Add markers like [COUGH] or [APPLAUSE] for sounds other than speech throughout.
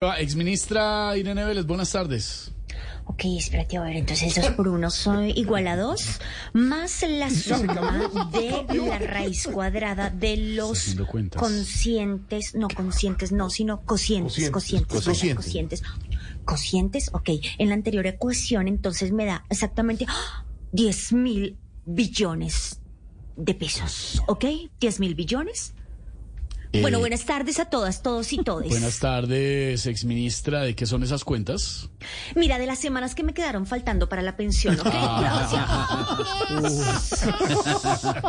Exministra Irene Vélez, buenas tardes. Ok, espérate a ver, entonces 2 por 1 son igual a 2, más la suma de [LAUGHS] la raíz cuadrada de los conscientes, no conscientes, no, sino cocientes, cocientes, cocientes, cocientes, cocientes, ok, en la anterior ecuación entonces me da exactamente ¡ah! 10 mil billones de pesos, ¿ok? 10 mil billones. Eh, Bueno, buenas tardes a todas, todos y todes. Buenas tardes, exministra. ¿De qué son esas cuentas? Mira, de las semanas que me quedaron faltando para la pensión, ¿ok? [LAUGHS] Gracias.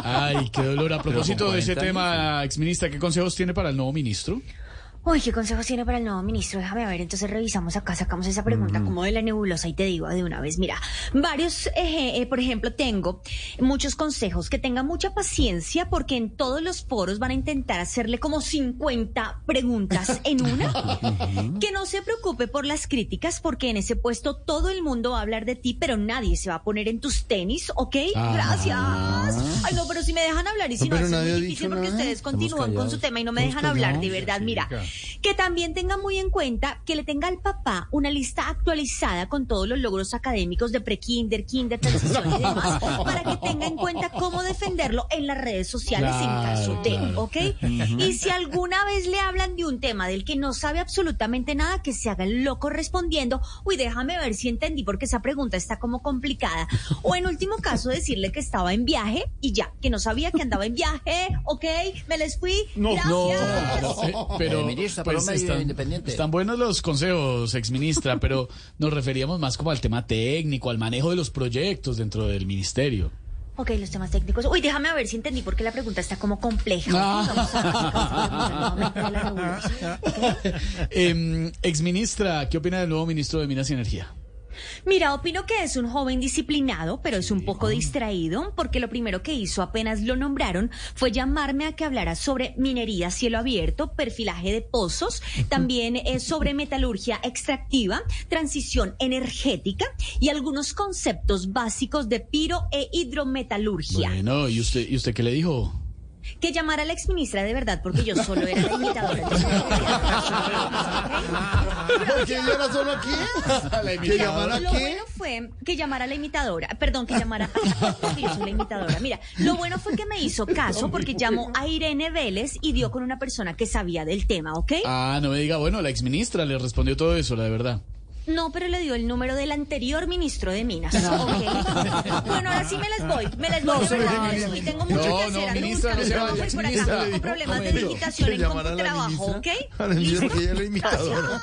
Ay, qué dolor. A propósito de ese tema, exministra, ¿qué consejos tiene para el nuevo ministro? Uy, ¿qué consejos tiene para el nuevo ministro? Déjame ver, entonces revisamos acá, sacamos esa pregunta como de la nebulosa y te digo de una vez, mira, varios, eh, eh, por ejemplo, tengo muchos consejos, que tenga mucha paciencia porque en todos los foros van a intentar hacerle como 50 preguntas en [LAUGHS] una, que no se preocupe por las críticas porque en ese puesto todo el mundo va a hablar de ti, pero nadie se va a poner en tus tenis, ¿ok? Ah. Gracias. Ay, no, pero si me dejan hablar y si No, no, es muy difícil porque nada. ustedes continúan con su tema y no me dejan hablar, de verdad, mira. Que también tenga muy en cuenta que le tenga al papá una lista actualizada con todos los logros académicos de pre-kinder, kinder, transición y demás, [LAUGHS] para que tenga en cuenta cómo defenderlo en las redes sociales en Claro, caso de, claro. ¿ok? Y si alguna vez le hablan de un tema del que no sabe absolutamente nada, que se haga el loco respondiendo, uy, déjame ver si entendí porque esa pregunta está como complicada. O en último caso, decirle que estaba en viaje y ya, que no sabía que andaba en viaje, ¿ok? Me les fui. Gracias. Eh, pero Eh, un medio están, independiente. están buenos los consejos, exministra, pero nos referíamos más como al tema técnico, al manejo de los proyectos dentro del ministerio. Ok, los temas técnicos. Uy, déjame ver si entendí porque la pregunta está como compleja. Ah. [LAUGHS] Em, exministra, ¿qué opina del nuevo ministro de Minas y Energía? Mira, opino que es un joven disciplinado, pero es un poco distraído, porque lo primero que hizo apenas lo nombraron fue llamarme a que hablara sobre minería a cielo abierto, perfilaje de pozos, también eh, sobre metalurgia extractiva, transición energética y algunos conceptos básicos de piro e hidrometalurgia. Bueno, ¿y usted, ¿y usted qué le dijo? Que llamara a la exministra de verdad, porque yo solo era la imitadora. ¿Porque ella era solo aquí? [LAUGHS] ¿Que llamara Lo qué? bueno fue que llamara a la imitadora, perdón, que llamara [LAUGHS] porque yo soy la imitadora. Mira, lo bueno fue que me hizo caso porque llamó a Irene Vélez y dio con una persona que sabía del tema, ¿ok? Ah, no me diga, bueno, la exministra le respondió todo eso, la de verdad. No, pero le dio el número del anterior ministro de Minas. Bueno, ahora sí me les voy, me les voy, de verdad, me les voy. Tengo mucho No, que hacer, no, ministra, no cosas por acá, tengo problemas de digitación en trabajo. ¿ok? ¿Listo?